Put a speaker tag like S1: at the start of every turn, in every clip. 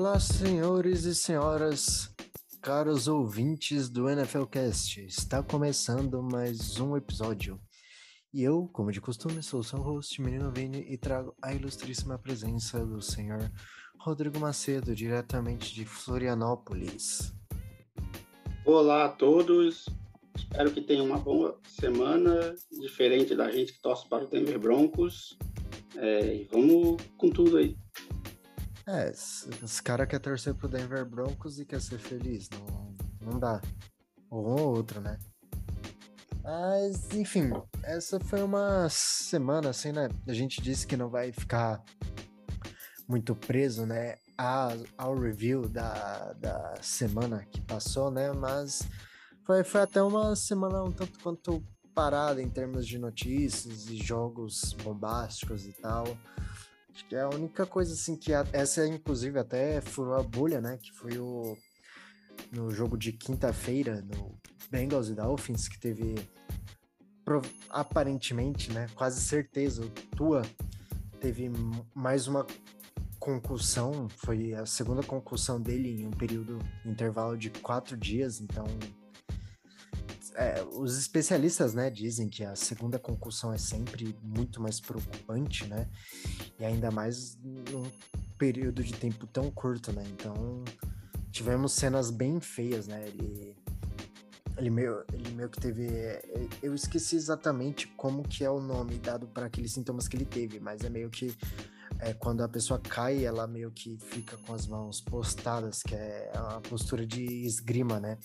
S1: Olá, senhores e senhoras, caros ouvintes do NFLcast. Está começando mais um episódio. E eu, como de costume, sou o seu host, Menino Vini, e trago a ilustríssima presença do senhor Rodrigo Macedo, diretamente de Florianópolis.
S2: Olá a todos, espero que tenham uma boa semana, diferente da gente que torce para o Denver Broncos. É, e vamos com tudo aí.
S1: É, os cara quer torcer pro Denver Broncos e quer ser feliz, não, não dá. Ou um ou outro, né? Mas, enfim, essa foi uma semana, assim, né? A gente disse que não vai ficar muito preso, né? A, ao review da, da semana que passou, né? Mas foi, foi até uma semana um tanto quanto parada em termos de notícias e jogos bombásticos e tal. Acho que é a única coisa assim que a, essa inclusive até furou a bolha, né? Que foi o no jogo de quinta-feira no Bengals e Dolphins que teve aparentemente, né? Quase certeza, o Tua teve mais uma concussão, foi a segunda concussão dele em um período intervalo de quatro dias, então é, os especialistas, né, dizem que a segunda concussão é sempre muito mais preocupante, né? E ainda mais num período de tempo tão curto, né? Então, tivemos cenas bem feias, né? Ele ele meio, ele meio que teve. Eu esqueci exatamente como que é o nome dado para aqueles sintomas que ele teve, mas é meio que é, quando a pessoa cai, ela meio que fica com as mãos postadas, que é uma postura de esgrima, né?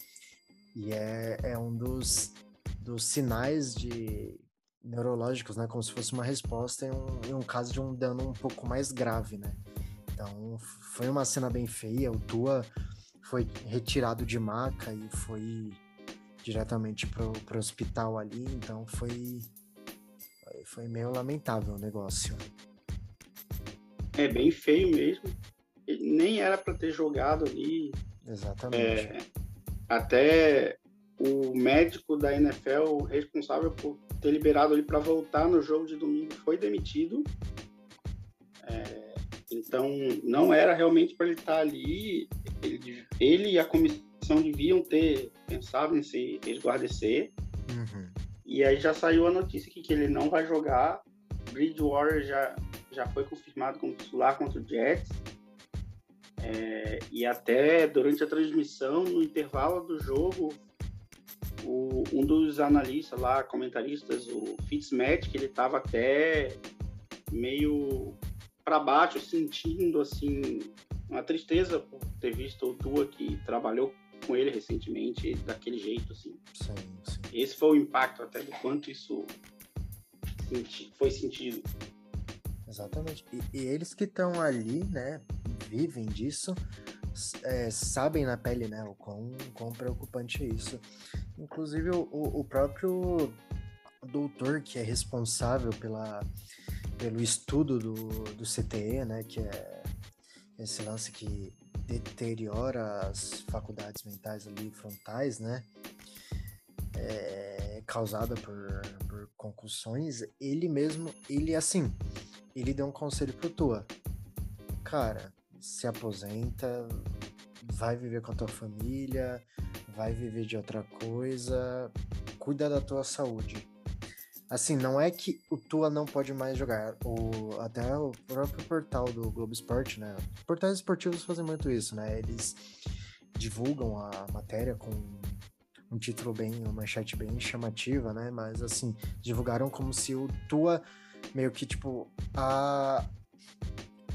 S1: E é, é um dos, dos sinais de neurológicos, né? Como se fosse uma resposta em um, em um caso de um dano um pouco mais grave, né? Então, foi uma cena bem feia. O Tua foi retirado de maca e foi diretamente pro, pro hospital ali. Então, foi, foi meio lamentável o negócio.
S2: É bem feio mesmo. Ele nem era para ter jogado ali.
S1: Exatamente.
S2: É, até o médico da NFL responsável por ter liberado ele para voltar no jogo de domingo foi demitido. É, então, não era realmente para ele estar ali. Ele, ele, e a comissão deviam ter pensado em se resguardecer. Uhum. E aí já saiu a notícia que, que ele não vai jogar. Bridgewater já, já foi confirmado como titular contra o Jets. É, e até durante a transmissão, no intervalo do jogo, o, um dos analistas lá, comentaristas, o Fitzmagic, ele estava até meio para baixo, sentindo assim uma tristeza por ter visto o Tua que trabalhou com ele recentemente daquele jeito assim.
S1: Sim, sim.
S2: Esse foi o impacto até do quanto isso foi sentido.
S1: Exatamente. E, e eles que estão ali, né, vivem disso, é, sabem na pele, né, o quão, quão preocupante é isso. Inclusive, o, o próprio doutor que é responsável pela, pelo estudo do, do CTE, né, que é esse lance que deteriora as faculdades mentais ali frontais, né, é, causada por, por concussões, ele mesmo, ele assim, ele deu um conselho pro Tua. Cara, se aposenta, vai viver com a tua família, vai viver de outra coisa, cuida da tua saúde. Assim, não é que o Tua não pode mais jogar. O, até o próprio portal do Globo Esporte, né? Portais esportivos fazem muito isso, né? Eles divulgam a matéria com um título bem, uma manchete bem chamativa, né? Mas assim, divulgaram como se o Tua meio que tipo a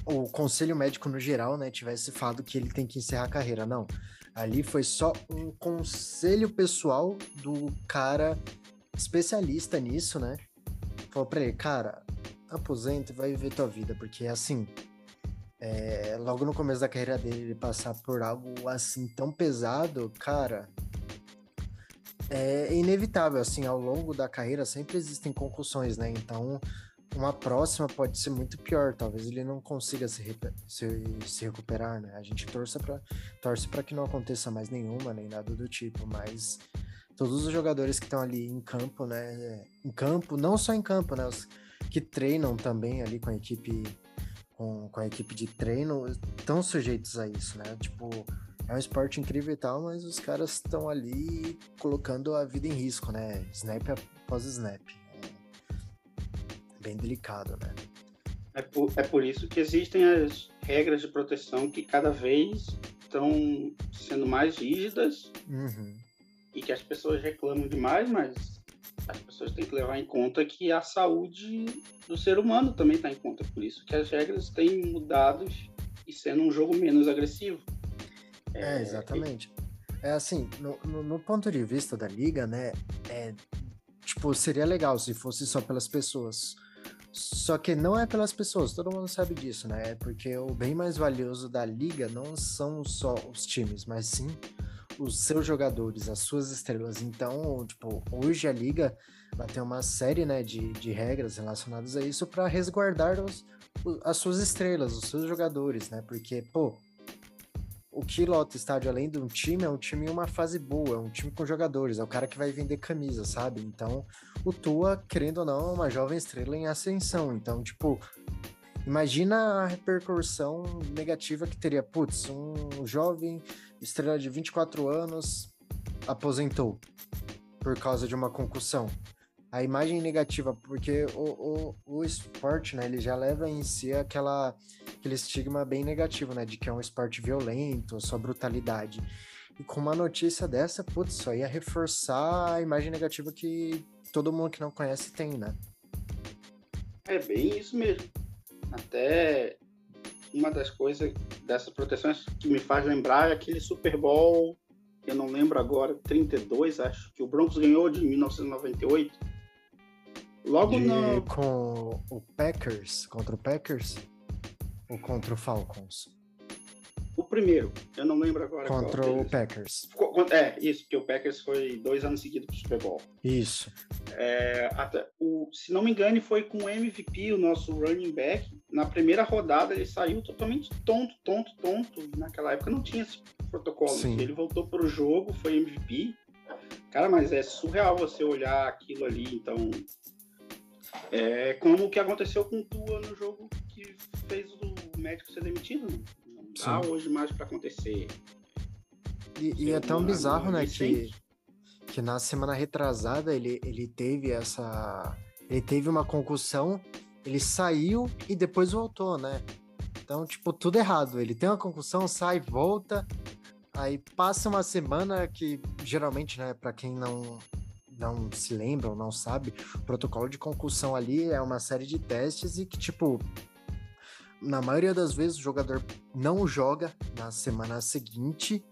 S1: o conselho médico no geral, né, tivesse falado que ele tem que encerrar a carreira. Não. Ali foi só um conselho pessoal do cara especialista nisso, né? Falou pra ele, cara, aposenta e vai viver tua vida, porque assim, é, logo no começo da carreira dele, ele passar por algo assim tão pesado, cara, é inevitável, assim, ao longo da carreira sempre existem concussões, né? Então, uma próxima pode ser muito pior. Talvez ele não consiga se, se, se recuperar, né? A gente torce para torce para que não aconteça mais nenhuma, nem nada do tipo, mas todos os jogadores que estão ali em campo, né? Em campo, não só em campo, né? Os que treinam também ali com a equipe com, com a equipe de treino estão sujeitos a isso, né? Tipo, é um esporte incrível e tal, mas os caras estão ali colocando a vida em risco, né? Snap após snap. É bem delicado, né?
S2: É por, é por isso que existem as regras de proteção que cada vez estão sendo mais rígidas
S1: uhum.
S2: e que as pessoas reclamam demais, mas as pessoas têm que levar em conta que a saúde do ser humano também está em conta. Por isso que as regras têm mudado e sendo um jogo menos agressivo.
S1: É, exatamente. É assim, no, no, no, ponto de vista da liga, né? É, tipo, seria legal se fosse só pelas pessoas. Só que não é pelas pessoas, todo mundo sabe disso, né? É porque o bem mais valioso da liga não são só os times, mas sim os seus jogadores, as suas estrelas. Então, tipo, hoje a liga vai ter uma série, né, de, de regras relacionadas a isso para resguardar os, as suas estrelas, os seus jogadores, né? Porque, pô, o que lota estádio, além de um time, é um time em uma fase boa, é um time com jogadores, é o cara que vai vender camisa, sabe? Então, o Tua, querendo ou não, é uma jovem estrela em ascensão. Então, tipo, imagina a repercussão negativa que teria. Putz, um jovem estrela de 24 anos aposentou por causa de uma concussão a imagem negativa, porque o, o, o esporte, né, ele já leva em si aquela, aquele estigma bem negativo, né, de que é um esporte violento, só brutalidade. E com uma notícia dessa, putz, só ia reforçar a imagem negativa que todo mundo que não conhece tem, né?
S2: É bem isso mesmo. Até uma das coisas dessas proteções que me faz lembrar é aquele Super Bowl, eu não lembro agora, 32, acho, que o Broncos ganhou de 1998 Logo
S1: de, no... Com o Packers, contra o Packers? Ou contra o Falcons?
S2: O primeiro, eu não lembro agora.
S1: Contra o Packers.
S2: É, isso, porque o Packers foi dois anos seguidos pro Super Bowl.
S1: Isso.
S2: É, até, o, se não me engano, foi com o MVP, o nosso running back. Na primeira rodada, ele saiu totalmente tonto, tonto, tonto. Naquela época não tinha esse protocolo. Sim. Ele voltou pro jogo, foi MVP. Cara, mas é surreal você olhar aquilo ali. Então, é como o que aconteceu com o Tua no jogo que fez o médico ser demitido. Né? Não dá Sim. hoje mais para acontecer.
S1: E, e é tão bizarro, né, que, que na semana retrasada ele, ele teve essa. Ele teve uma concussão, ele saiu e depois voltou, né? Então, tipo, tudo errado. Ele tem uma concussão, sai, volta, aí passa uma semana que geralmente, né, para quem não não se lembra ou não sabe, o protocolo de concussão ali é uma série de testes e que, tipo, na maioria das vezes o jogador não joga na semana seguinte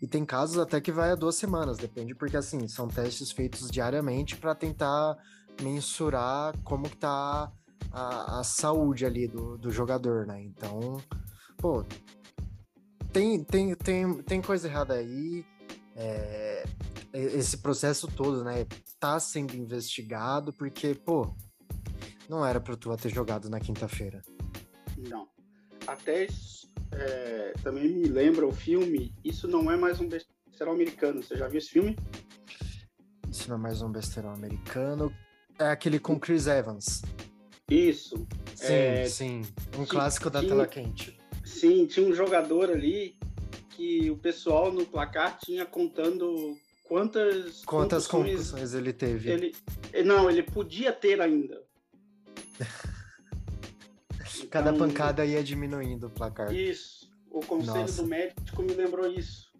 S1: e tem casos até que vai a duas semanas, depende, porque assim, são testes feitos diariamente para tentar mensurar como que tá a, a saúde ali do, do jogador, né? Então, pô, tem, tem, tem, tem coisa errada aí. É, esse processo todo, né, tá sendo investigado, porque, pô, não era pra tu ter jogado na quinta-feira.
S2: Não. Até é, também me lembra o filme, isso não é mais um besterol americano. Você já viu esse filme?
S1: Isso não é mais um besterol americano. É aquele com Chris Evans.
S2: Isso.
S1: Sim, é, sim. Um clássico da tela quente.
S2: Sim, tinha um jogador ali que o pessoal no placar tinha contando quantas
S1: quantas concussões ele teve.
S2: Ele, não, ele podia ter ainda.
S1: Cada então, pancada ia diminuindo o placar.
S2: Isso. O conselho Nossa. do médico me lembrou isso.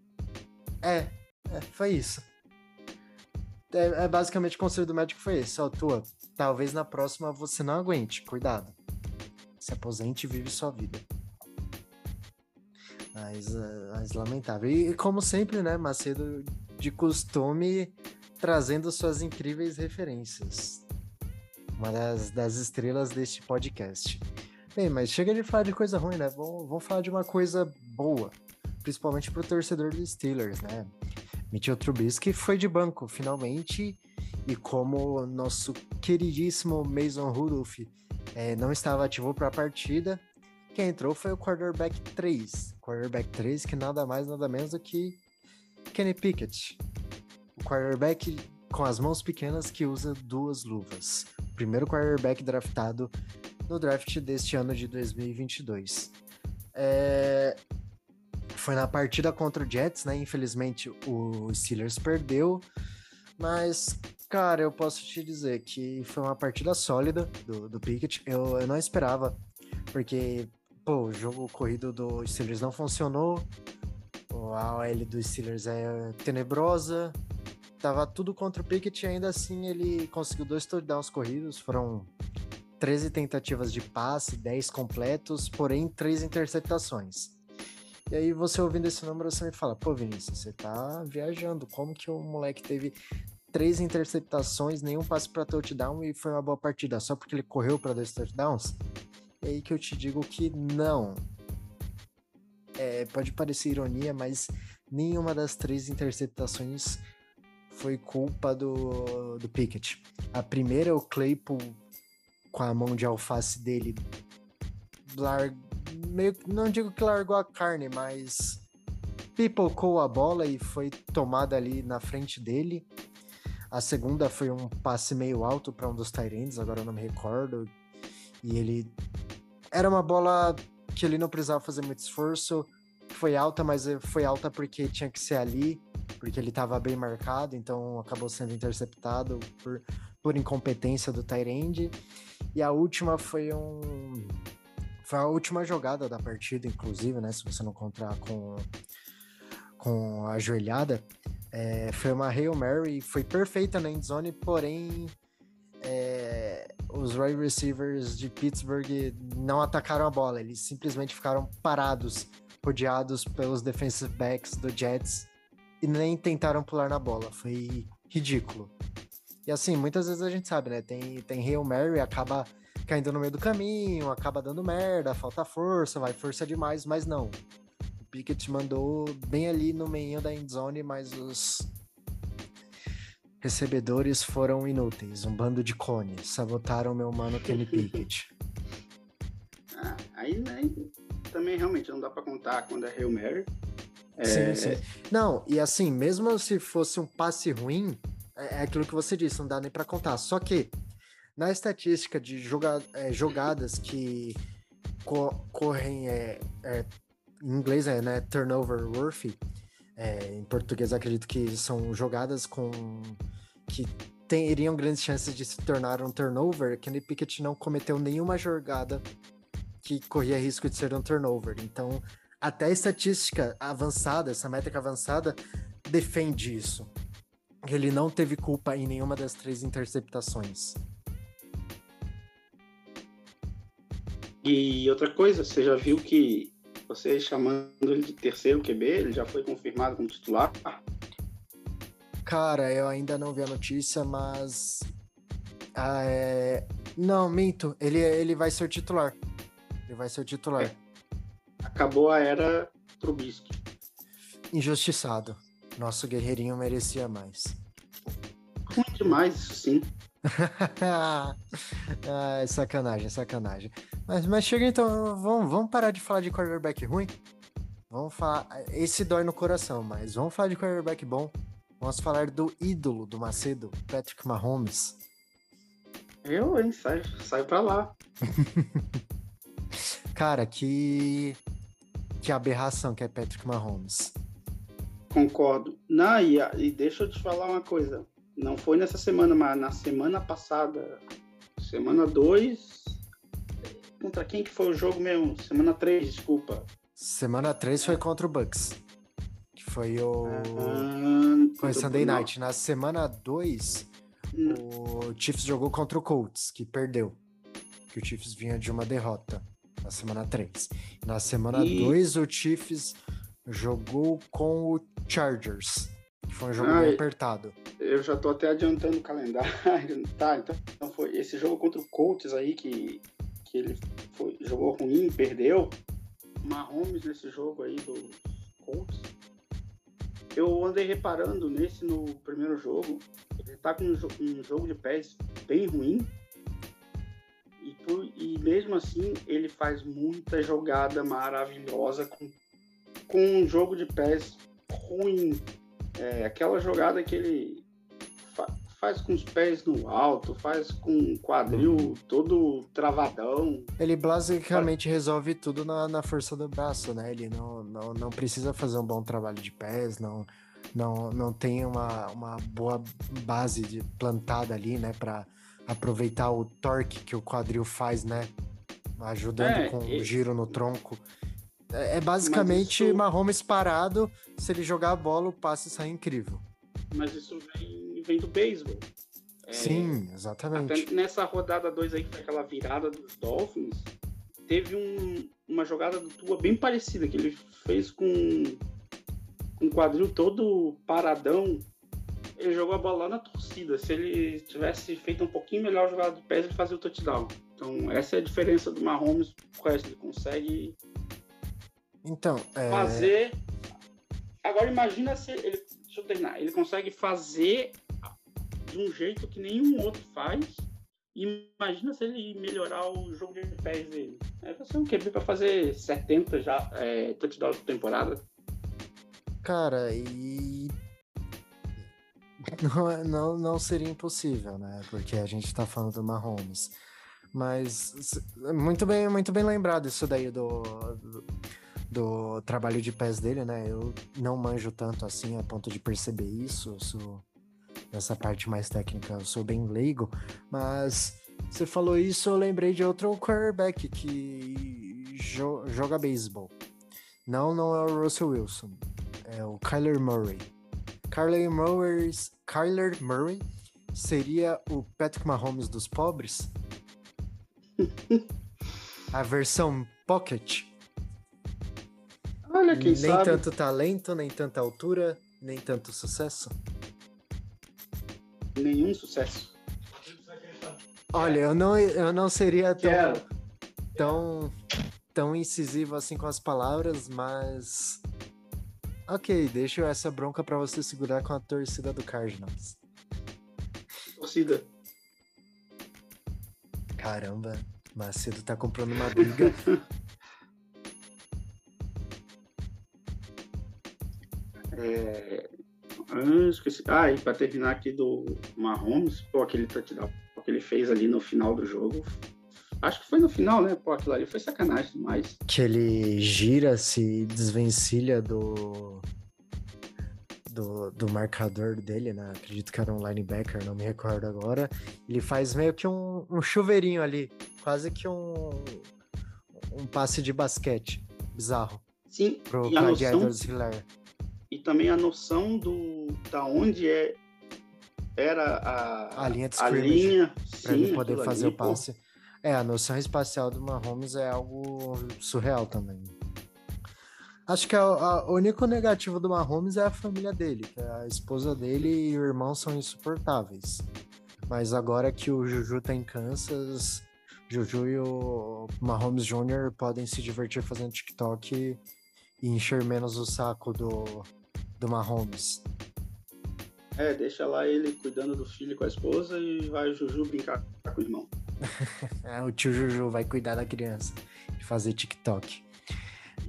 S1: É, é foi isso. É, é, basicamente o conselho do médico foi esse. Ó, tua, talvez na próxima você não aguente. Cuidado. Se aposente e vive sua vida. Mas, eh, mas lamentável. E como sempre, né, Macedo de costume trazendo suas incríveis referências. Uma das, das estrelas deste podcast. Bem, mas chega de falar de coisa ruim, né? Vamos, vamos falar de uma coisa boa. Principalmente pro torcedor dos Steelers, né? Mitchell Trubisky foi de banco, finalmente. E como nosso queridíssimo Mason Rudolph é, não estava ativo para a partida, quem entrou foi o quarterback 3. Quarterback 3, que nada mais, nada menos do que Kenny Pickett. O quarterback com as mãos pequenas que usa duas luvas. Primeiro quarterback draftado no draft deste ano de 2022. É... Foi na partida contra o Jets, né? Infelizmente o Steelers perdeu, mas, cara, eu posso te dizer que foi uma partida sólida do, do Pickett. Eu, eu não esperava, porque, pô, o jogo corrido do Steelers não funcionou. A OL do Steelers é tenebrosa. Tava tudo contra o Pickett e ainda assim ele conseguiu dois touchdowns corridos. Foram 13 tentativas de passe, 10 completos, porém 3 interceptações. E aí você ouvindo esse número, você me fala, pô, Vinícius, você tá viajando. Como que o moleque teve três interceptações, nenhum passe para touchdown e foi uma boa partida, só porque ele correu para dois touchdowns? É aí que eu te digo que não. É, pode parecer ironia, mas nenhuma das três interceptações foi culpa do, do Pickett. A primeira, o Claypool, com a mão de alface dele, lar... meio não digo que largou a carne, mas pipocou a bola e foi tomada ali na frente dele. A segunda foi um passe meio alto para um dos Tyrands, agora eu não me recordo. E ele. Era uma bola que ele não precisava fazer muito esforço. Foi alta, mas foi alta porque tinha que ser ali, porque ele estava bem marcado, então acabou sendo interceptado por, por incompetência do Tyrande. E a última foi um. Foi a última jogada da partida, inclusive, né? Se você não contar com, com a joelhada. É, foi uma Hail Mary, foi perfeita na endzone, porém é, os wide receivers de Pittsburgh não atacaram a bola, eles simplesmente ficaram parados, rodeados pelos defensive backs do Jets e nem tentaram pular na bola. Foi ridículo. E assim, muitas vezes a gente sabe, né? Tem, tem Hail Mary, acaba caindo no meio do caminho, acaba dando merda, falta força, vai força demais, mas não. Pickett mandou bem ali no meio da endzone, mas os recebedores foram inúteis. Um bando de cones. Sabotaram meu mano Kenny Pickett.
S2: ah, aí né, também realmente não dá para contar quando é Hail Mary.
S1: É, sim, sim. É... Não, e assim, mesmo se fosse um passe ruim, é, é aquilo que você disse, não dá nem para contar. Só que na estatística de joga, é, jogadas que co correm é, é, em inglês é né, turnover worthy. É, em português acredito que são jogadas com que teriam grandes chances de se tornar um turnover. Kenny Pickett não cometeu nenhuma jogada que corria risco de ser um turnover. Então, até a estatística avançada, essa métrica avançada, defende isso. Ele não teve culpa em nenhuma das três interceptações.
S2: E outra coisa, você já viu que você chamando ele de terceiro QB, ele já foi confirmado como titular?
S1: Cara, eu ainda não vi a notícia, mas. Ah, é... Não, minto. Ele, ele vai ser titular. Ele vai ser titular. É.
S2: Acabou a era Trubisky.
S1: Injustiçado. Nosso guerreirinho merecia mais.
S2: Ruim demais, isso sim.
S1: ah, sacanagem, sacanagem. Mas, mas chega então, vamos, vamos parar de falar de quarterback ruim. Vamos falar. Esse dói no coração, mas vamos falar de quarterback bom. Vamos falar do ídolo do Macedo, Patrick Mahomes.
S2: Eu, hein? Sai, sai pra lá.
S1: Cara, que. Que aberração que é Patrick Mahomes.
S2: Concordo. Não, e, e deixa eu te falar uma coisa. Não foi nessa semana, mas na semana passada, semana 2. Contra quem que foi o jogo mesmo? Semana 3, desculpa.
S1: Semana 3 foi contra o Bucks. Que foi o. Ah, foi Sunday não. Night. Na semana 2, o Chiefs jogou contra o Colts, que perdeu. Que o Chiefs vinha de uma derrota na semana 3. Na semana 2, e... o Chiefs jogou com o Chargers. Foi um jogo bem apertado.
S2: Eu já tô até adiantando o calendário. tá, então, então foi esse jogo contra o Colts aí que, que ele foi, jogou ruim, perdeu. Mahomes nesse jogo aí do Colts. Eu andei reparando nesse no primeiro jogo. Ele tá com um, um jogo de pés bem ruim. E, por, e mesmo assim ele faz muita jogada maravilhosa com, com um jogo de pés ruim é, aquela jogada que ele faz com os pés no alto, faz com o quadril uhum. todo travadão.
S1: Ele basicamente faz... resolve tudo na, na, força do braço, né? Ele não, não, não precisa fazer um bom trabalho de pés, não, não, não tem uma, uma boa base de plantada ali, né? Para aproveitar o torque que o quadril faz, né? Ajudando é, com o giro no tronco. É, é basicamente isso... Mahomes parado. Se ele jogar a bola, o passe sai incrível.
S2: Mas isso vem, vem do beisebol.
S1: É, Sim, exatamente.
S2: nessa rodada 2 aí, que foi aquela virada dos Dolphins, teve um, uma jogada do Tua bem parecida, que ele fez com um quadril todo paradão. Ele jogou a bola lá na torcida. Se ele tivesse feito um pouquinho melhor a jogada de pés, ele fazia o touchdown. Então, essa é a diferença do Mahomes com o Ele consegue
S1: então,
S2: é... fazer. Agora imagina se ele. Deixa eu terminar. Ele consegue fazer de um jeito que nenhum outro faz. Imagina se ele melhorar o jogo de pés dele. É você um QB para fazer 70 já é, touchdowns por temporada.
S1: Cara, e não, é, não, não seria impossível, né? Porque a gente tá falando do Mahomes. Mas muito bem, muito bem lembrado isso daí do, do, do trabalho de pés dele, né? Eu não manjo tanto assim a ponto de perceber isso. Sou nessa parte mais técnica, eu sou bem leigo, mas você falou isso, eu lembrei de outro quarterback que jo joga beisebol. Não, não é o Russell Wilson, é o Kyler Murray. Kyler Murray, Kyler Murray seria o Patrick Mahomes dos pobres? A versão pocket?
S2: Olha, quem
S1: nem
S2: sabe.
S1: tanto talento, nem tanta altura, nem tanto sucesso.
S2: Nenhum sucesso.
S1: Olha, eu não, eu não seria tão, tão, tão incisivo assim com as palavras, mas. Ok, deixo essa bronca para você segurar com a torcida do Cardinals.
S2: Torcida.
S1: Caramba, Macedo tá comprando uma briga
S2: É... Ah, esqueci. Ah, e para terminar aqui do Mahomes, pô, aquele touchdown que ele fez ali no final do jogo. Acho que foi no final, né? Pô, aquilo ali foi sacanagem demais.
S1: Que ele gira, se desvencilha do, do, do marcador dele, né? Acredito que era um linebacker, não me recordo agora. Ele faz meio que um, um chuveirinho ali, quase que um, um passe de basquete. Bizarro.
S2: Sim,
S1: pro e a noção,
S2: e também a noção do da onde é era a,
S1: a linha de
S2: a linha,
S1: para ele poder fazer ali, o passe. Pô. É, a noção espacial do Mahomes é algo surreal também. Acho que o único negativo do Mahomes é a família dele, que a esposa dele e o irmão são insuportáveis. Mas agora que o Juju tá em Kansas, Juju e o Mahomes Jr. podem se divertir fazendo TikTok e encher menos o saco do, do Mahomes.
S2: É, deixa lá ele cuidando do filho com a esposa e vai o Juju brincar com o irmão.
S1: é, o tio Juju vai cuidar da criança e fazer TikTok.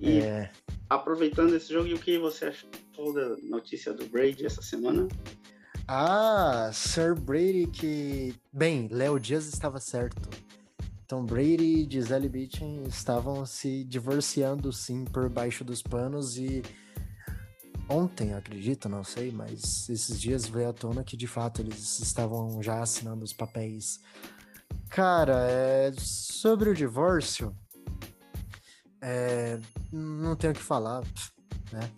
S2: E é... aproveitando esse jogo, e o que você achou da notícia do Brady essa semana?
S1: Ah, Sir Brady que. Bem, Léo Dias estava certo. Tom Brady e Gisele Bündchen estavam se divorciando sim por baixo dos panos e ontem, acredito, não sei, mas esses dias veio à tona que de fato eles estavam já assinando os papéis. Cara, é, sobre o divórcio, é, não tenho o que falar, né?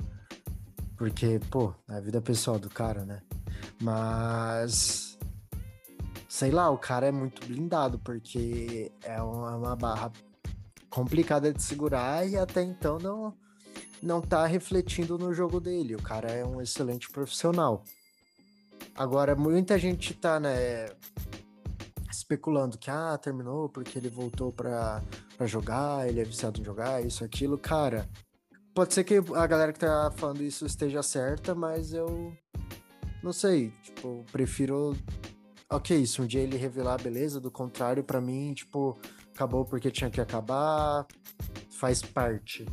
S1: Porque, pô, é a vida pessoal do cara, né? Mas. Sei lá, o cara é muito blindado, porque é uma, barra complicada de segurar e até então não não tá refletindo no jogo dele. O cara é um excelente profissional. Agora, muita gente tá, né, especulando que, ah, terminou porque ele voltou pra, pra jogar, ele é viciado em jogar, isso, aquilo. Cara, pode ser que a galera que tá falando isso esteja certa, mas eu não sei, tipo, prefiro. Ok, se um dia ele revelar, beleza, do contrário, para mim, tipo, acabou porque tinha que acabar, faz parte.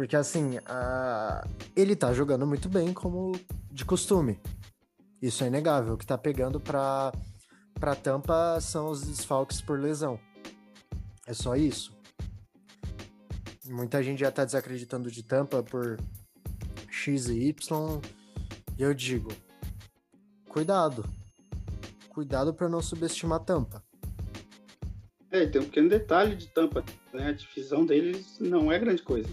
S1: Porque assim, a... ele tá jogando muito bem como de costume. Isso é inegável. O que tá pegando pra, pra Tampa são os desfalques por lesão. É só isso. Muita gente já tá desacreditando de Tampa por X e Y. E eu digo, cuidado. Cuidado para não subestimar Tampa.
S2: É, tem um pequeno detalhe de Tampa, né? A divisão deles não é grande coisa.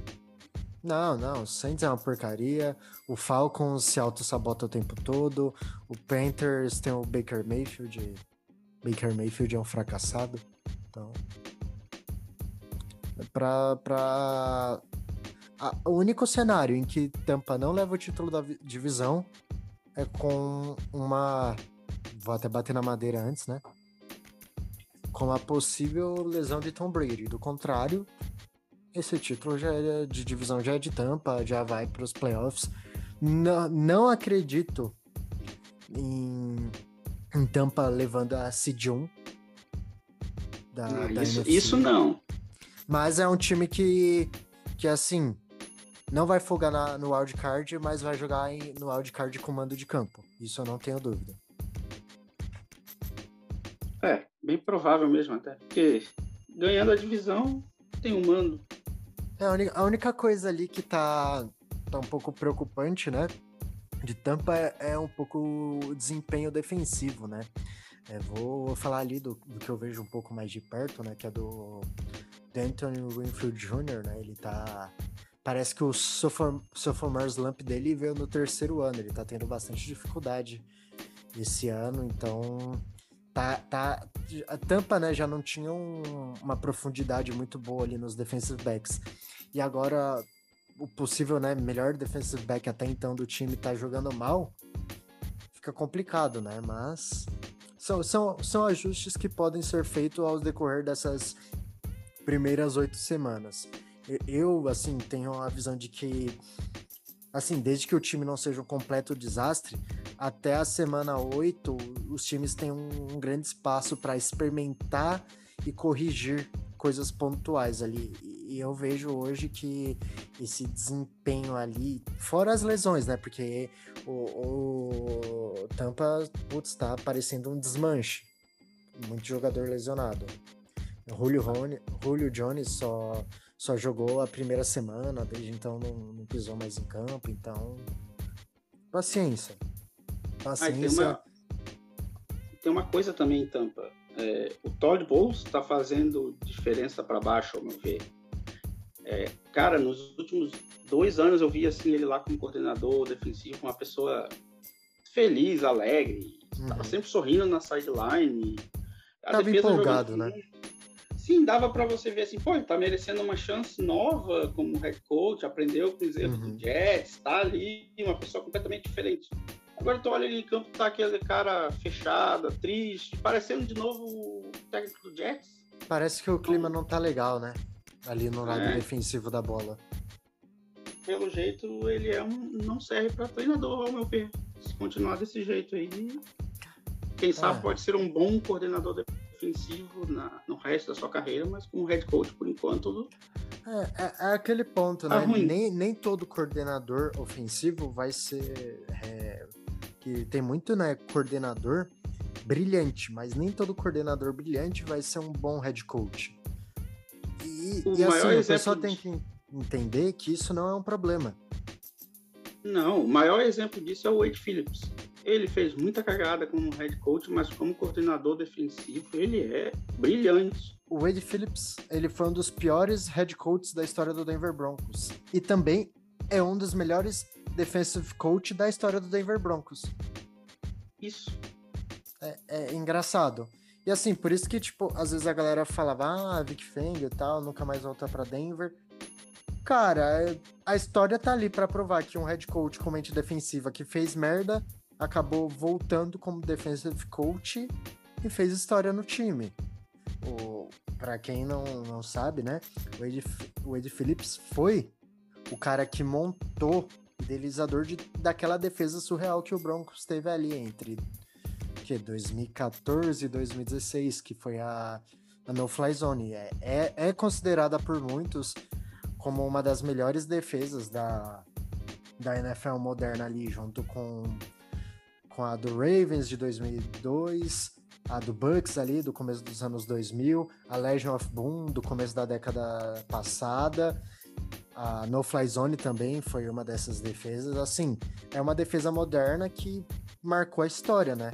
S1: Não, não, o Saints é uma porcaria, o Falcons se auto-sabota o tempo todo, o Panthers tem o Baker Mayfield, Baker Mayfield é um fracassado, então... Pra, pra... o único cenário em que Tampa não leva o título da divisão é com uma... Vou até bater na madeira antes, né? com a possível lesão de Tom Brady. Do contrário, esse título já é de divisão já é de tampa, já vai para os playoffs. Não, não acredito em, em Tampa levando a seed 1
S2: da, ah, da isso, isso não.
S1: Mas é um time que, que assim, não vai folgar na, no wildcard, mas vai jogar em, no wildcard com mando de campo. Isso eu não tenho dúvida.
S2: É, bem provável mesmo até. Porque ganhando a divisão, tem um mando.
S1: É, a, única, a única coisa ali que tá, tá um pouco preocupante, né? De Tampa é, é um pouco o desempenho defensivo, né? É, vou falar ali do, do, que eu vejo um pouco mais de perto, né? Que é do, do Anthony Winfield Jr., né? Ele tá. Parece que o sophomore, sophomore slump dele veio no terceiro ano. Ele tá tendo bastante dificuldade esse ano, então tá, tá, a Tampa né, já não tinha um, uma profundidade muito boa ali nos defensive backs. E agora o possível né, melhor defensive back até então do time tá jogando mal, fica complicado, né? Mas são, são, são ajustes que podem ser feitos ao decorrer dessas primeiras oito semanas. Eu, assim, tenho a visão de que, assim, desde que o time não seja um completo desastre, até a semana 8, os times têm um, um grande espaço para experimentar e corrigir coisas pontuais ali. E eu vejo hoje que esse desempenho ali, fora as lesões, né? Porque o, o Tampa, putz, tá parecendo um desmanche. Muito jogador lesionado. Julio, Rony, Julio Jones só, só jogou a primeira semana, desde então não, não pisou mais em campo, então. Paciência.
S2: Paciência. Ah, tem, uma, tem uma coisa também em Tampa. É, o Todd Bowles está fazendo diferença para baixo, ao meu ver. É, cara, nos últimos dois anos eu vi assim ele lá como coordenador defensivo, uma pessoa feliz, alegre, estava uhum. sempre sorrindo na sideline.
S1: Tava empolgado, né?
S2: Sim, dava para você ver assim, pô, ele tá merecendo uma chance nova como head coach, aprendeu com os erros uhum. do Jets, tá ali, uma pessoa completamente diferente. Agora tu olha ali em campo, tá aquele cara fechado, triste, parecendo de novo o técnico do Jets.
S1: Parece que o clima não tá legal, né? Ali no lado é. defensivo da bola.
S2: Pelo jeito, ele é um, não serve para treinador, ao meu ver. Se continuar desse jeito aí, quem sabe é. pode ser um bom coordenador defensivo na, no resto da sua carreira, mas como head coach, por enquanto.
S1: É, é, é aquele ponto, tá né? Nem, nem todo coordenador ofensivo vai ser é, que tem muito, né, coordenador brilhante, mas nem todo coordenador brilhante vai ser um bom head coach. E, e assim, a pessoa tem que entender que isso não é um problema.
S2: Não, o maior exemplo disso é o Wade Phillips. Ele fez muita cagada como head coach, mas como coordenador defensivo, ele é brilhante.
S1: O Wade Phillips, ele foi um dos piores head coaches da história do Denver Broncos. E também é um dos melhores defensive coach da história do Denver Broncos.
S2: Isso.
S1: É, é engraçado. E assim, por isso que, tipo, às vezes a galera falava, ah, Vic Fang e tal, nunca mais volta para Denver. Cara, a história tá ali para provar que um head coach com mente defensiva que fez merda acabou voltando como defensive coach e fez história no time. O, pra quem não, não sabe, né? O Ed, o Ed Phillips foi o cara que montou idealizador de, daquela defesa surreal que o Broncos teve ali entre que 2014 e 2016, que foi a, a No Fly Zone. É, é, é considerada por muitos como uma das melhores defesas da, da NFL moderna ali, junto com, com a do Ravens de 2002, a do Bucks ali do começo dos anos 2000, a Legion of Boom do começo da década passada, a No Fly Zone também foi uma dessas defesas. Assim, é uma defesa moderna que marcou a história, né?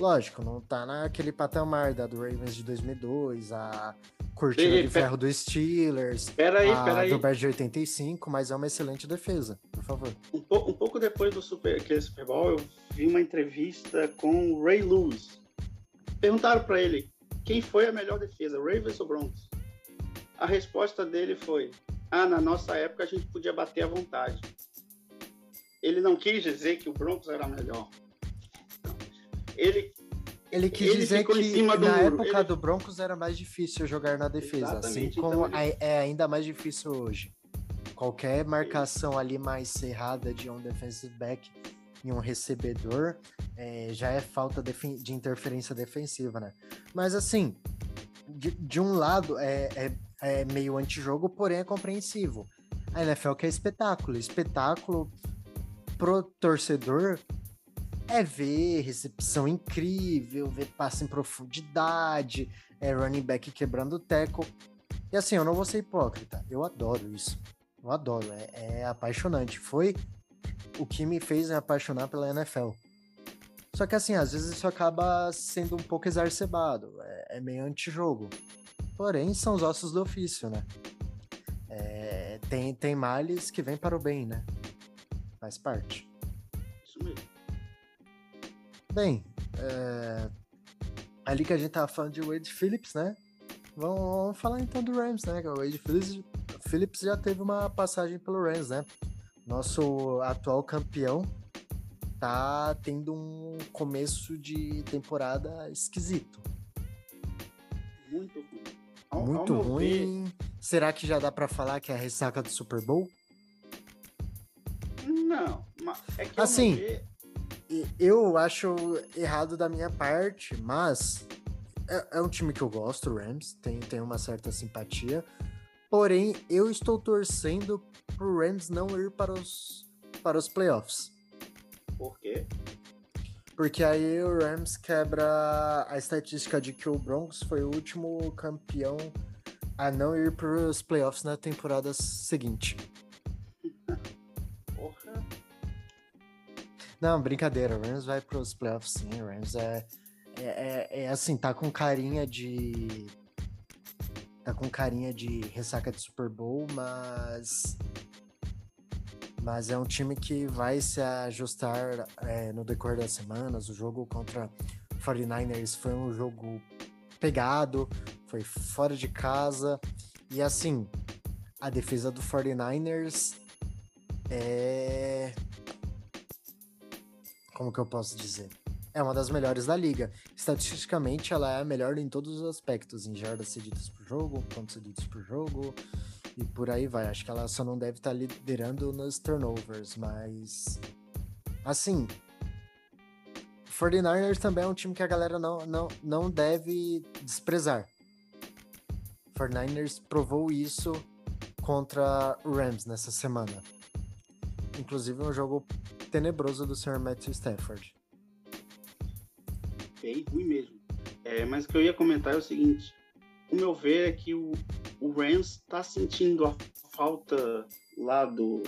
S1: Lógico, não tá naquele patamar da do Ravens de 2002, a cortina Ei, de ferro do Steelers,
S2: peraí,
S1: a
S2: peraí.
S1: do Bears de 85, mas é uma excelente defesa, por favor.
S2: Um, um pouco depois do Super, aquele Super Bowl, eu vi uma entrevista com o Ray Lewis. Perguntaram para ele quem foi a melhor defesa, Ravens ou Broncos? A resposta dele foi: Ah, na nossa época a gente podia bater à vontade. Ele não quis dizer que o Broncos era melhor. Ele
S1: ele quis
S2: ele
S1: dizer que na
S2: muro.
S1: época
S2: ele...
S1: do Broncos era mais difícil jogar na defesa, assim
S2: Exatamente,
S1: como
S2: então ele-
S1: é ainda mais difícil hoje. Qualquer marcação ali mais cerrada de um defensive back e um recebedor é, já é falta de interferência defensiva, né? Mas assim, de, de um lado é, é, é meio antijogo, porém é compreensivo. A NFL quer espetáculo. Espetáculo pro torcedor é ver recepção incrível, ver passe em profundidade, é running back quebrando o teco. E assim, eu não vou ser hipócrita, eu adoro isso. Eu adoro, é, é apaixonante. Foi o que me fez me apaixonar pela NFL. Só que assim, às vezes isso acaba sendo um pouco exacerbado, é, é meio antijogo. Porém, são os ossos do ofício, né? É, tem, tem males que vêm para o bem, né? Faz parte.
S2: Isso mesmo.
S1: Bem, é, ali que a gente tava falando de Wade Phillips, né? Vamos, vamos falar então do Rams, né? O Wade Phillips, Phillips já teve uma passagem pelo Rams, né? Nosso atual campeão tá tendo um começo de temporada esquisito.
S2: Muito ruim. Ao- ao
S1: Muito
S2: ver,
S1: ruim. Será que já dá pra falar que é a ressaca do Super Bowl?
S2: Não, ma- é que ao
S1: Assim,
S2: ver,
S1: Eu acho errado da minha parte, mas é, é um time que eu gosto, o Rams, tem, tem uma certa simpatia. Porém, eu estou torcendo pro Rams não ir para os, para os playoffs.
S2: por quê?
S1: Porque aí o Rams quebra a estatística de que o Broncos foi o último campeão a não ir para os playoffs na temporada seguinte. Não, brincadeira. O Rams vai pros playoffs sim. O Rams é, é, é, é assim, tá com carinha de. Tá com carinha de ressaca de Super Bowl, mas. Mas é um time que vai se ajustar é, no decorrer das semanas. O jogo contra 49ers foi um jogo pegado, foi fora de casa. E assim, a defesa do 49ers é como que eu posso dizer? É uma das melhores da liga. Estatisticamente, ela é a melhor em todos os aspectos, em jardas cedidas por jogo, pontos cedidos por jogo e por aí vai. Acho que ela só não deve estar liderando nos turnovers, mas assim, 49ers também é um time que a galera não, não, não deve desprezar. 49ers provou isso contra o Rams nessa semana. Inclusive um jogo tenebroso do Sr. Matthew Stafford.
S2: Bem ruim mesmo. É, mas o que eu ia comentar é o seguinte: o meu ver é que o, o Rams está sentindo a falta lá do,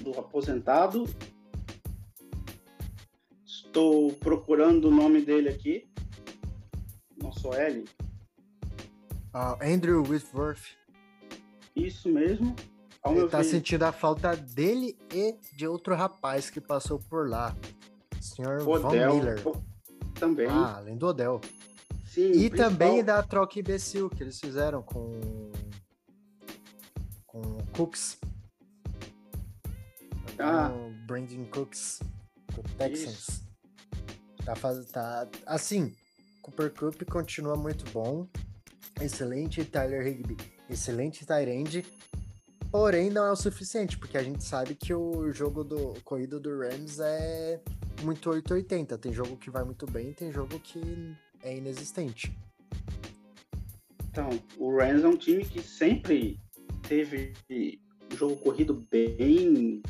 S2: do aposentado. Estou procurando o nome dele aqui. Nosso L.
S1: Ah, Andrew Whitworth
S2: Isso mesmo.
S1: Ele tá sentindo a falta dele e de outro rapaz que passou por lá. O. Von
S2: Odell
S1: Miller.
S2: também.
S1: Ah, além do Odell.
S2: Sim,
S1: E
S2: principal-
S1: também da troca imbecil que eles fizeram com. com o Cooks.
S2: Ah.
S1: O Brandon Cooks. Do Texans. Tá, faz... tá. Assim, Cooper Cup continua muito bom. Excelente Tyler Higby. Excelente Tyrande. Porém, não é o suficiente, porque a gente sabe que o jogo do corrido do Rams é muito 880. Tem jogo que vai muito bem, tem jogo que é inexistente.
S2: Então, o Rams é um time que sempre teve um jogo corrido bem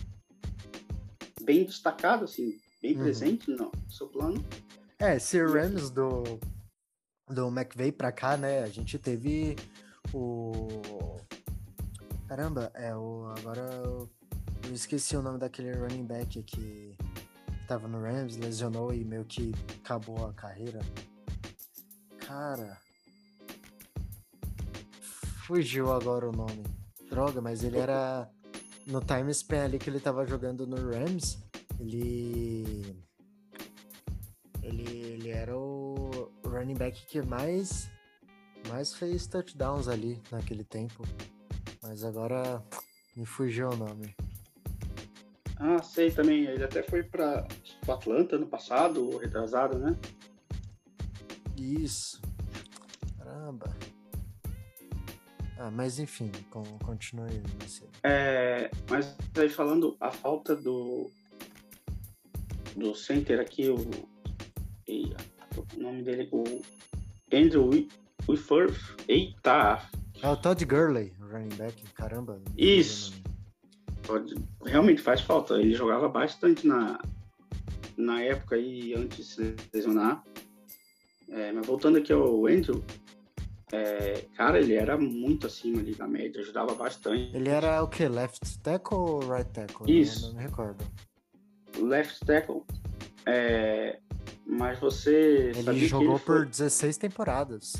S2: bem destacado, assim, bem uhum. presente no seu plano.
S1: É, esse Rams do, do McVay pra cá, né? A gente teve o. Caramba, é o. Agora eu, eu esqueci o nome daquele running back que tava no Rams, lesionou e meio que acabou a carreira. Cara. Fugiu agora o nome. Droga, mas ele era. No time span ali que ele tava jogando no Rams, ele. Ele, ele era o running back que mais. Mais fez touchdowns ali naquele tempo. Mas agora me fugiu o nome.
S2: Ah, sei também. Ele até foi para Atlanta no passado, retrasado, né?
S1: Isso. Caramba. Ah, mas enfim, continue.
S2: É, mas aí falando a falta do do center aqui, o, o nome dele, o Andrew Whitworth. Eita!
S1: É o Todd Gurley, running back, caramba.
S2: Isso. Realmente faz falta. Ele jogava bastante na, na época aí antes de se lesionar. É, mas voltando aqui ao Andrew, é, cara, ele era muito acima ali da média, ajudava bastante.
S1: Ele era o que? Left tackle ou right tackle?
S2: Isso.
S1: Não, me recordo.
S2: Left tackle. É, mas você.
S1: Ele jogou ele foi... por 16 temporadas.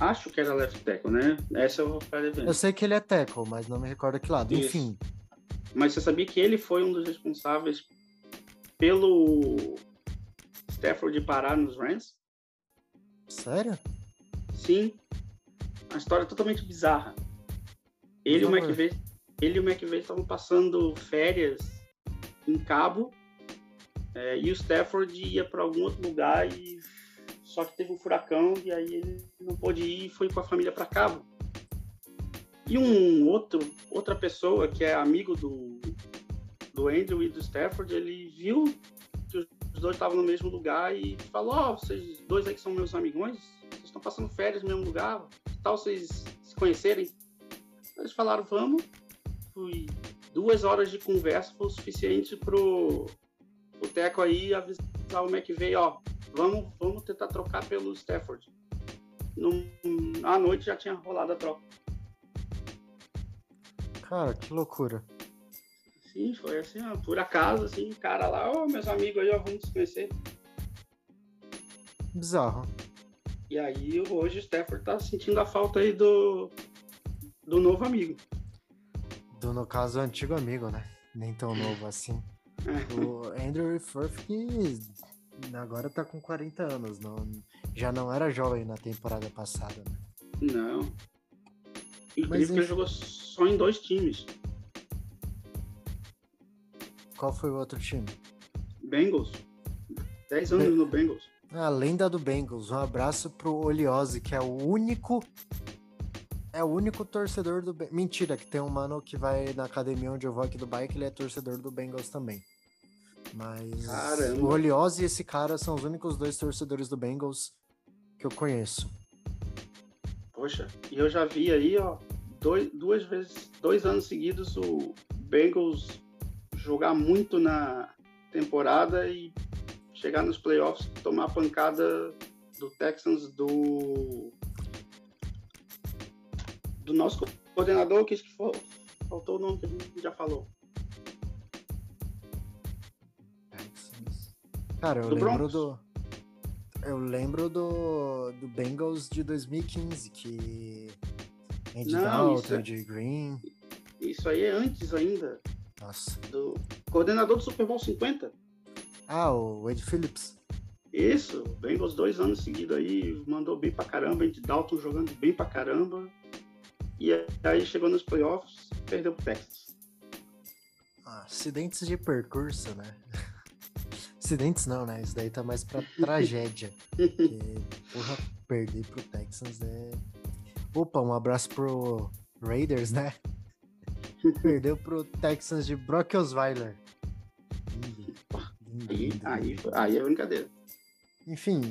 S1: É.
S2: Acho que era left tackle, né? Essa eu vou ficar devendo.
S1: Eu sei que ele é tackle, mas não me recordo que lado. Isso. Enfim.
S2: Mas você sabia que ele foi um dos responsáveis pelo Stafford parar nos Rams?
S1: Sério?
S2: Sim. Uma história totalmente bizarra. Ele e o McVeigh, ele e o McVeigh estavam passando férias em Cabo é, e o Stafford ia para algum outro lugar e só que teve um furacão e aí ele não pôde ir e foi com a família para Cabo. E um outro outra pessoa que é amigo do do Andrew e do Stafford, ele viu que os dois estavam no mesmo lugar e falou: Ó, oh, vocês dois aí que são meus amigões, vocês estão passando férias no mesmo lugar, que tal vocês se conhecerem? Eles falaram: Vamos. Fui duas horas de conversa foi o suficiente pro o Teco aí avisar o McVeigh: Ó, vamos, vamos tentar trocar pelo Stafford. No, à noite já tinha rolado a troca.
S1: Cara, que loucura.
S2: Sim, foi assim, ó, por acaso, assim, cara lá, ó, meus amigos aí, ó, vamos se conhecer.
S1: Bizarro.
S2: E aí hoje o Stafford tá sentindo a falta aí do, do novo amigo.
S1: Do, no caso, antigo amigo, né? Nem tão novo assim. É. o Andrew Firth que agora tá com 40 anos, não, já não era jovem na temporada passada, né?
S2: Não. Incrível Mas, que ele jogou só em dois times.
S1: Qual foi o outro time?
S2: Bengals. 10 anos Be no Bengals.
S1: A lenda do Bengals. Um abraço pro Oliose, que é o único. É o único torcedor do. Mentira, que tem um mano que vai na academia onde eu vou aqui do bike, ele é torcedor do Bengals também. Mas. Caramba. O Oliose e esse cara são os únicos dois torcedores do Bengals que eu conheço.
S2: Poxa, e eu já vi aí, ó, dois, duas vezes, dois anos seguidos o Bengals jogar muito na temporada e chegar nos playoffs tomar a pancada do Texans do do nosso coordenador que faltou o nome que a gente já falou.
S1: Cara, eu do lembro Bronx. do eu lembro do do Bengals de 2015 que Andy Dalton, é... de Green.
S2: Isso aí é antes ainda.
S1: Nossa.
S2: Do coordenador do Super Bowl 50.
S1: Ah, o Wade Phillips.
S2: Isso, Bengals dois anos seguidos aí, mandou bem pra caramba, Andy Dalton jogando bem pra caramba. E aí chegou nos playoffs, perdeu pro Texas.
S1: Ah, acidentes de percurso, né? Acidentes não, né? Isso daí tá mais pra tragédia. Porque, porra, perder pro Texans é. Opa, um abraço pro Raiders, né? Perdeu pro Texans de Brock Osweiler.
S2: Aí, aí, aí é brincadeira.
S1: Enfim,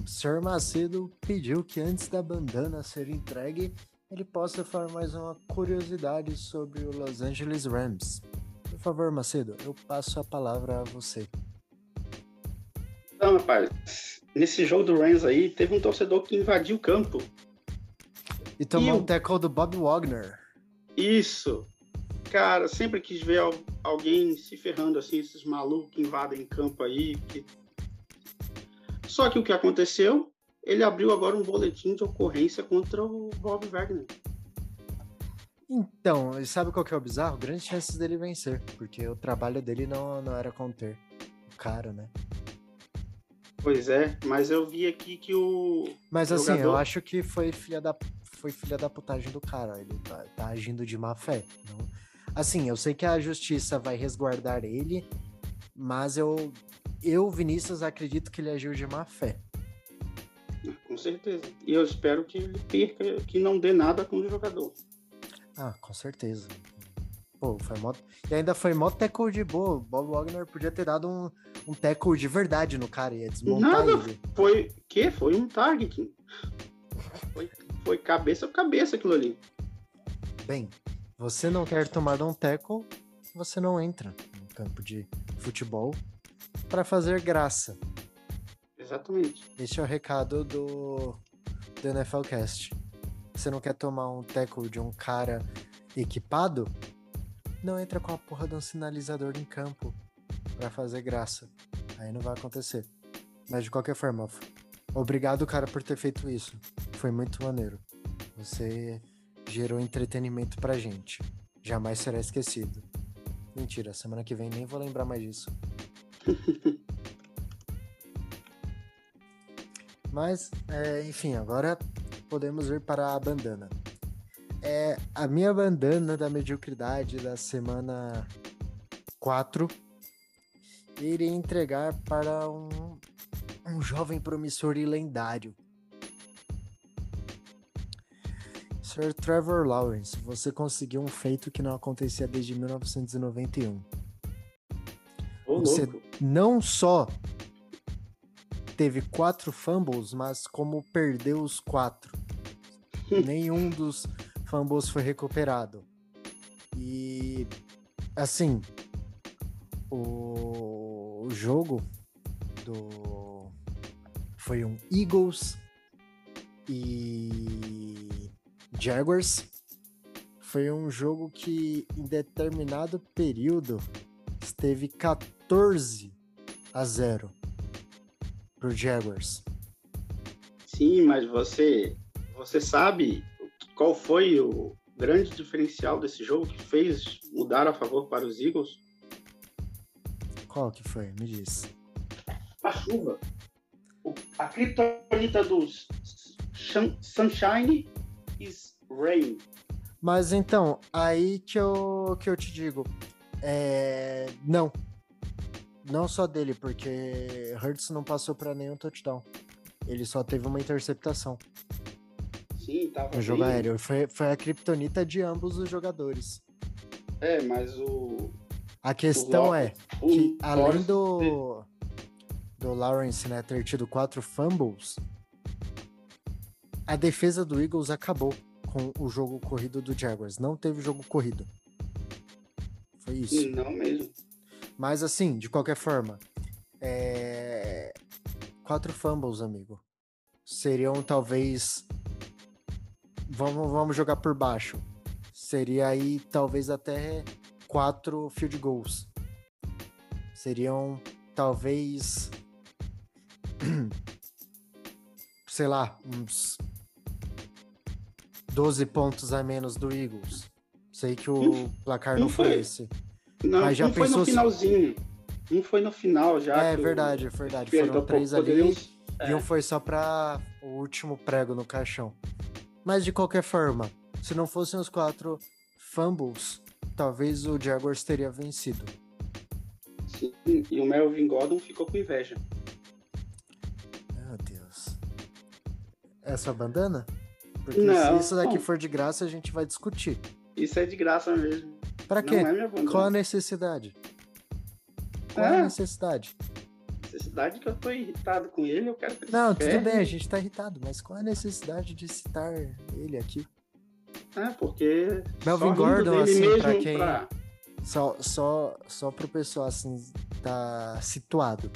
S1: o Sr. Macedo pediu que antes da bandana ser entregue, ele possa falar mais uma curiosidade sobre o Los Angeles Rams. Por favor, Macedo, eu passo a palavra a você.
S2: Então, rapaz, nesse jogo do Rams aí, teve um torcedor que invadiu o campo.
S1: E tomou e um tackle do Bob Wagner.
S2: Isso. Cara, sempre quis ver alguém se ferrando assim, esses malucos que invadem campo aí. Que... Só que o que aconteceu? Ele abriu agora um boletim de ocorrência contra o Bob Wagner.
S1: Então, e sabe qual que é o bizarro? Grandes chances dele vencer, porque o trabalho dele não, não era conter o cara, né?
S2: Pois é, mas eu vi aqui que o.
S1: Mas assim, jogador... eu acho que foi filha da, foi filha da putagem do cara. Ele tá, tá agindo de má fé. Não... Assim, eu sei que a justiça vai resguardar ele, mas eu, eu, Vinícius, acredito que ele agiu de má fé.
S2: Com certeza. E eu espero que ele perca, que não dê nada com o jogador.
S1: Ah, com certeza. Pô, foi mó... E ainda foi mó tackle de boa. Bob Wagner podia ter dado um, um tackle de verdade no cara, ia desmontar Nada, ele.
S2: Foi. que? Foi um target. Foi, foi cabeça a cabeça aquilo ali.
S1: Bem, você não quer tomar um tackle, você não entra no campo de futebol para fazer graça.
S2: Exatamente.
S1: Este é o recado do, do NFL Cast. Você não quer tomar um tackle de um cara equipado? Não entra com a porra de um sinalizador em campo para fazer graça. Aí não vai acontecer. Mas de qualquer forma, obrigado, cara, por ter feito isso. Foi muito maneiro. Você gerou entretenimento pra gente. Jamais será esquecido. Mentira, semana que vem nem vou lembrar mais disso. Mas, é, enfim, agora podemos ir para a bandana. É a minha bandana da mediocridade da semana 4 irei entregar para um, um jovem promissor e lendário. Sir Trevor Lawrence, você conseguiu um feito que não acontecia desde 1991. Ô, você louco. não só teve quatro fumbles, mas como perdeu os quatro. Nenhum dos fumbles foi recuperado. E assim, o, o jogo do foi um Eagles e Jaguars. Foi um jogo que em determinado período esteve 14 a 0 pro Jaguars.
S2: Sim, mas você você sabe qual foi o grande diferencial desse jogo que fez mudar a favor para os Eagles?
S1: Qual que foi? Me diz.
S2: A chuva. A criptonita dos Sunshine is Rain.
S1: Mas então, aí que eu, que eu te digo. É... Não, não só dele, porque Hurts não passou para nenhum touchdown. Ele só teve uma interceptação.
S2: Sim, tava.
S1: No jogo bem... aéreo. Foi, foi a criptonita de ambos os jogadores.
S2: É, mas o.
S1: A questão o... é que, além do. Do Lawrence né, ter tido quatro fumbles, a defesa do Eagles acabou com o jogo corrido do Jaguars. Não teve jogo corrido. Foi isso.
S2: Não mesmo.
S1: Mas assim, de qualquer forma, é... quatro fumbles, amigo. Seriam talvez. Vamos, vamos jogar por baixo. Seria aí talvez até quatro field goals. Seriam talvez. sei lá, uns 12 pontos a menos do Eagles. Sei que o placar não foi esse.
S2: Não, Mas já um foi no finalzinho. Um foi no final já.
S1: É verdade, é verdade. Foram três ali é. e um foi só para o último prego no caixão. Mas de qualquer forma, se não fossem os quatro fumbles, talvez o Jaguars teria vencido.
S2: Sim, e o Melvin Gordon ficou com inveja.
S1: Meu Deus. Sua bandana? Porque não, se isso daqui for de graça, a gente vai discutir.
S2: Isso é de graça mesmo.
S1: Pra quê? É Qual a necessidade? Qual é. a necessidade?
S2: Necessidade que eu tô irritado com ele, eu quero que ele
S1: Não, tudo bem, a gente tá irritado, mas qual a necessidade de citar ele aqui?
S2: É, porque.
S1: Melvin Gordon, assim, pra quem. Pra... Só, só, só pro pessoal assim tá situado.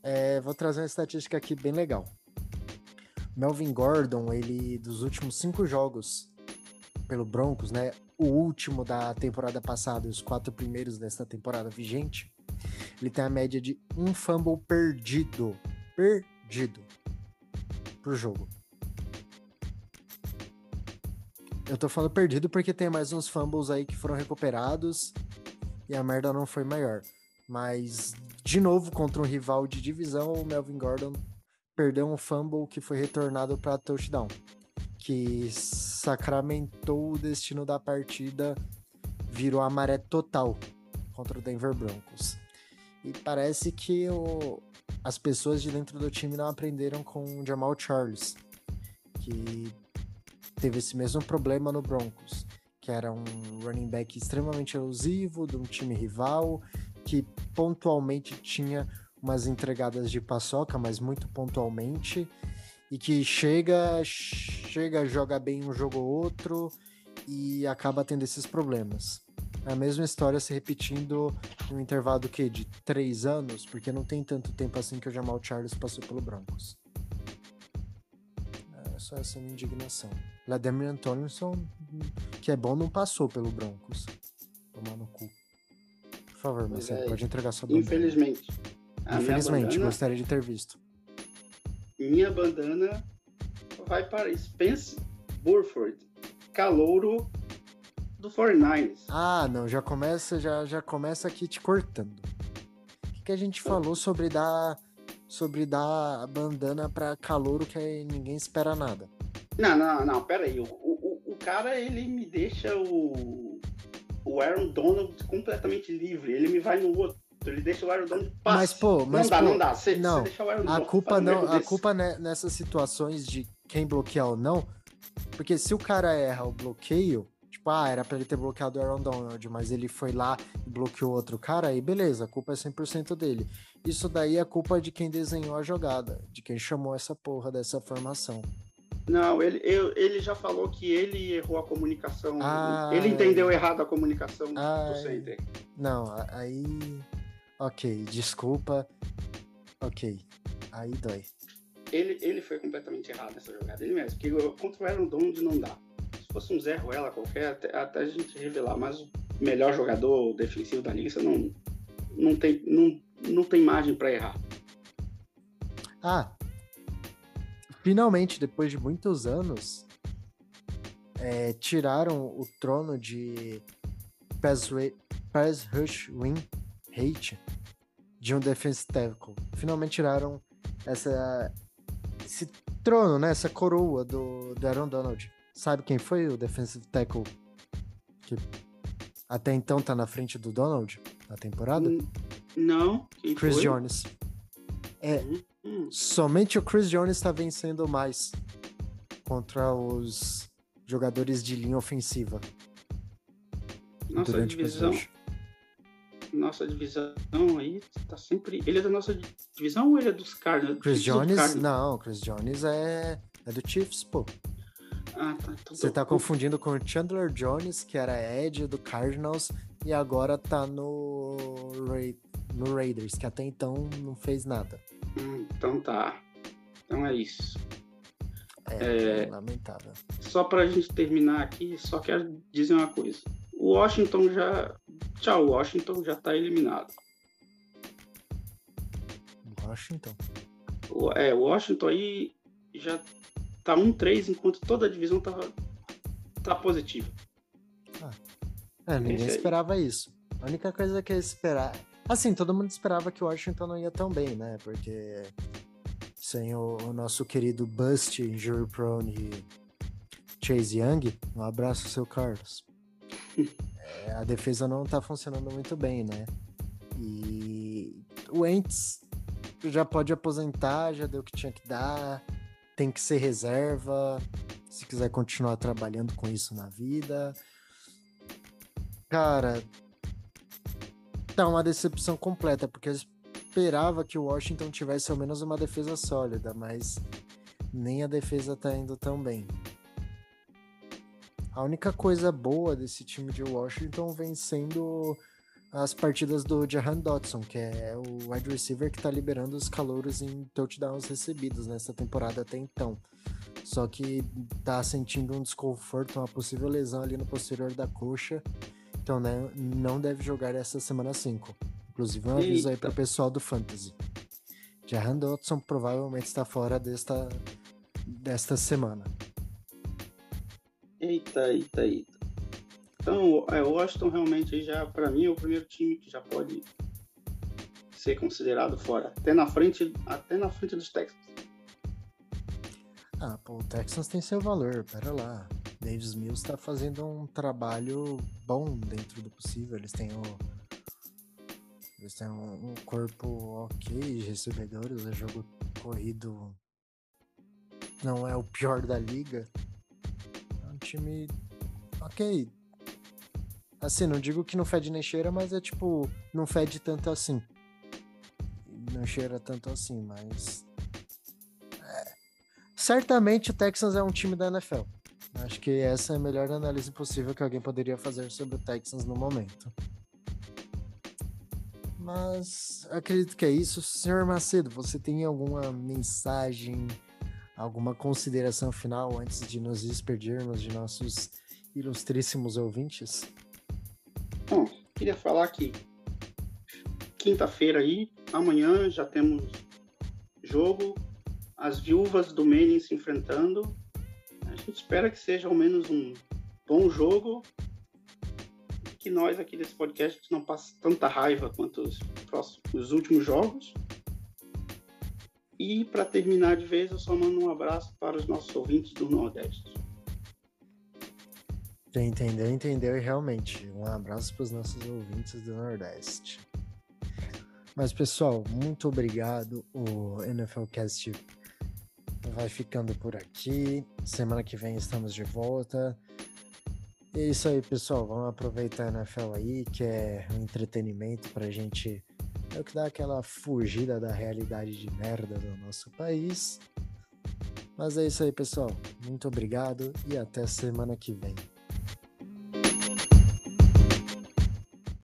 S1: É, vou trazer uma estatística aqui bem legal. Melvin Gordon, ele dos últimos cinco jogos pelo Broncos, né? O último da temporada passada e os quatro primeiros desta temporada vigente, ele tem a média de um fumble perdido. Perdido. Por jogo. Eu tô falando perdido porque tem mais uns fumbles aí que foram recuperados e a merda não foi maior. Mas, de novo, contra um rival de divisão, o Melvin Gordon perdeu um fumble que foi retornado para touchdown, que sacramentou o destino da partida, virou a maré total contra o Denver Broncos. E parece que o, as pessoas de dentro do time não aprenderam com o Jamal Charles, que teve esse mesmo problema no Broncos, que era um running back extremamente elusivo de um time rival, que pontualmente tinha umas entregadas de paçoca, mas muito pontualmente, e que chega, chega, joga bem um jogo ou outro e acaba tendo esses problemas. A mesma história se repetindo no intervalo que de três anos, porque não tem tanto tempo assim que o Jamal Charles passou pelo Broncos. É só essa minha indignação. Lademian Tomlinson, que é bom, não passou pelo Broncos. Tomar no cu. Por favor, Marcelo, é, pode entregar sua
S2: bandana. Infelizmente.
S1: Infelizmente, bandana, gostaria de ter visto.
S2: Minha bandana vai para Spence Burford, calouro do 49ers.
S1: Ah, não, já começa, já, já começa aqui te cortando. O que, que a gente falou sobre dar sobre dar bandana para calouro que ninguém espera nada?
S2: Não, não, não, pera aí. O, o, o cara, ele me deixa o, o Aaron Donald completamente livre. Ele me vai no outro. Ele deixa o Aaron Donald passar.
S1: Mas, pô, mas,
S2: não
S1: pô,
S2: dá, não dá. Você,
S1: não,
S2: deixa o Aaron
S1: a culpa não, a culpa nessas situações de quem bloquear ou não, porque se o cara erra o bloqueio, Tipo, ah, era pra ele ter bloqueado o Aaron Donald, mas ele foi lá e bloqueou outro cara, aí beleza, a culpa é 100% dele. Isso daí é culpa de quem desenhou a jogada, de quem chamou essa porra dessa formação.
S2: Não, ele, eu, ele já falou que ele errou a comunicação. Ah, ele entendeu errado a comunicação ah, do center.
S1: Não, aí. Ok, desculpa. Ok, aí dói.
S2: Ele, ele foi completamente errado nessa jogada, ele mesmo. Porque contra o Aaron Donald não dá fosse um Zé Ruela qualquer, até, até, a gente revelar, mas o melhor jogador defensivo da liga, você não, não, tem, não, não tem margem para errar.
S1: Ah, finalmente, depois de muitos anos, é, tiraram o trono de pass rush win hate de um defense tackle. Finalmente tiraram essa, esse trono, né, essa coroa do, do Aaron Donald. Sabe quem foi o defensive tackle que até então tá na frente do Donald na temporada? Hum,
S2: não.
S1: Quem Chris foi? Jones. É, hum, somente o Chris Jones está vencendo mais contra os jogadores de linha ofensiva.
S2: Nossa divisão. Nossa divisão aí tá sempre. Ele é da nossa divisão ou ele é dos Cardinals?
S1: Chris Jones? Não, Chris Jones é, é do Chiefs, pô.
S2: Ah, tá. Então
S1: Você tá confundindo com o Chandler Jones, que era Ed do Cardinals, e agora tá no, Ra no Raiders, que até então não fez nada.
S2: Hum, então tá. Então é isso.
S1: É, é, lamentável.
S2: Só pra gente terminar aqui, só quero dizer uma coisa. O Washington já. Tchau, Washington já tá eliminado.
S1: Washington?
S2: É, o Washington aí já tá 1-3, enquanto toda a divisão tá, tá positiva.
S1: Ah, é, ninguém esperava isso. A única coisa que eu esperava. Assim, todo mundo esperava que o Washington não ia tão bem, né? Porque sem o, o nosso querido Bust, Injury Prone e Chase Young, um abraço, seu Carlos. é, a defesa não tá funcionando muito bem, né? E o Ents já pode aposentar, já deu o que tinha que dar tem que ser reserva, se quiser continuar trabalhando com isso na vida. Cara, tá uma decepção completa, porque eu esperava que o Washington tivesse ao menos uma defesa sólida, mas nem a defesa tá indo tão bem. A única coisa boa desse time de Washington vem sendo as partidas do Jahan Dodson, que é o wide receiver que está liberando os calouros em touchdowns recebidos nessa temporada até então. Só que tá sentindo um desconforto, uma possível lesão ali no posterior da coxa. Então, né, não deve jogar essa semana 5. Inclusive, um aviso aí para o pessoal do Fantasy. Jahan Dodson provavelmente está fora desta, desta semana.
S2: Eita, eita, eita. Então, é, o Washington realmente já, para mim, é o primeiro time que já pode ser considerado fora, até na frente, até na frente dos Texans.
S1: Ah, pô, o Texans tem seu valor, pera lá. Davis Mills está fazendo um trabalho bom dentro do possível. Eles têm o eles têm um, um corpo ok de recebedores, o jogo corrido não é o pior da liga. É um time ok, Assim, não digo que não fede nem cheira, mas é tipo, não fede tanto assim. Não cheira tanto assim, mas. É. Certamente o Texans é um time da NFL. Acho que essa é a melhor análise possível que alguém poderia fazer sobre o Texans no momento. Mas acredito que é isso. Senhor Macedo, você tem alguma mensagem, alguma consideração final antes de nos despedirmos de nossos ilustríssimos ouvintes?
S2: Bom, queria falar que quinta-feira aí, amanhã já temos jogo, as viúvas do Manning se enfrentando. A gente espera que seja ao menos um bom jogo, que nós aqui desse podcast não passe tanta raiva quanto os, próximos, os últimos jogos. E para terminar de vez, eu só mando um abraço para os nossos ouvintes do Nordeste.
S1: Já entendeu, entendeu e realmente. Um abraço para os nossos ouvintes do Nordeste. Mas pessoal, muito obrigado. O NFLcast vai ficando por aqui. Semana que vem estamos de volta. É isso aí, pessoal. Vamos aproveitar a NFL aí, que é um entretenimento pra gente é o que dá aquela fugida da realidade de merda do nosso país. Mas é isso aí, pessoal. Muito obrigado e até semana que vem.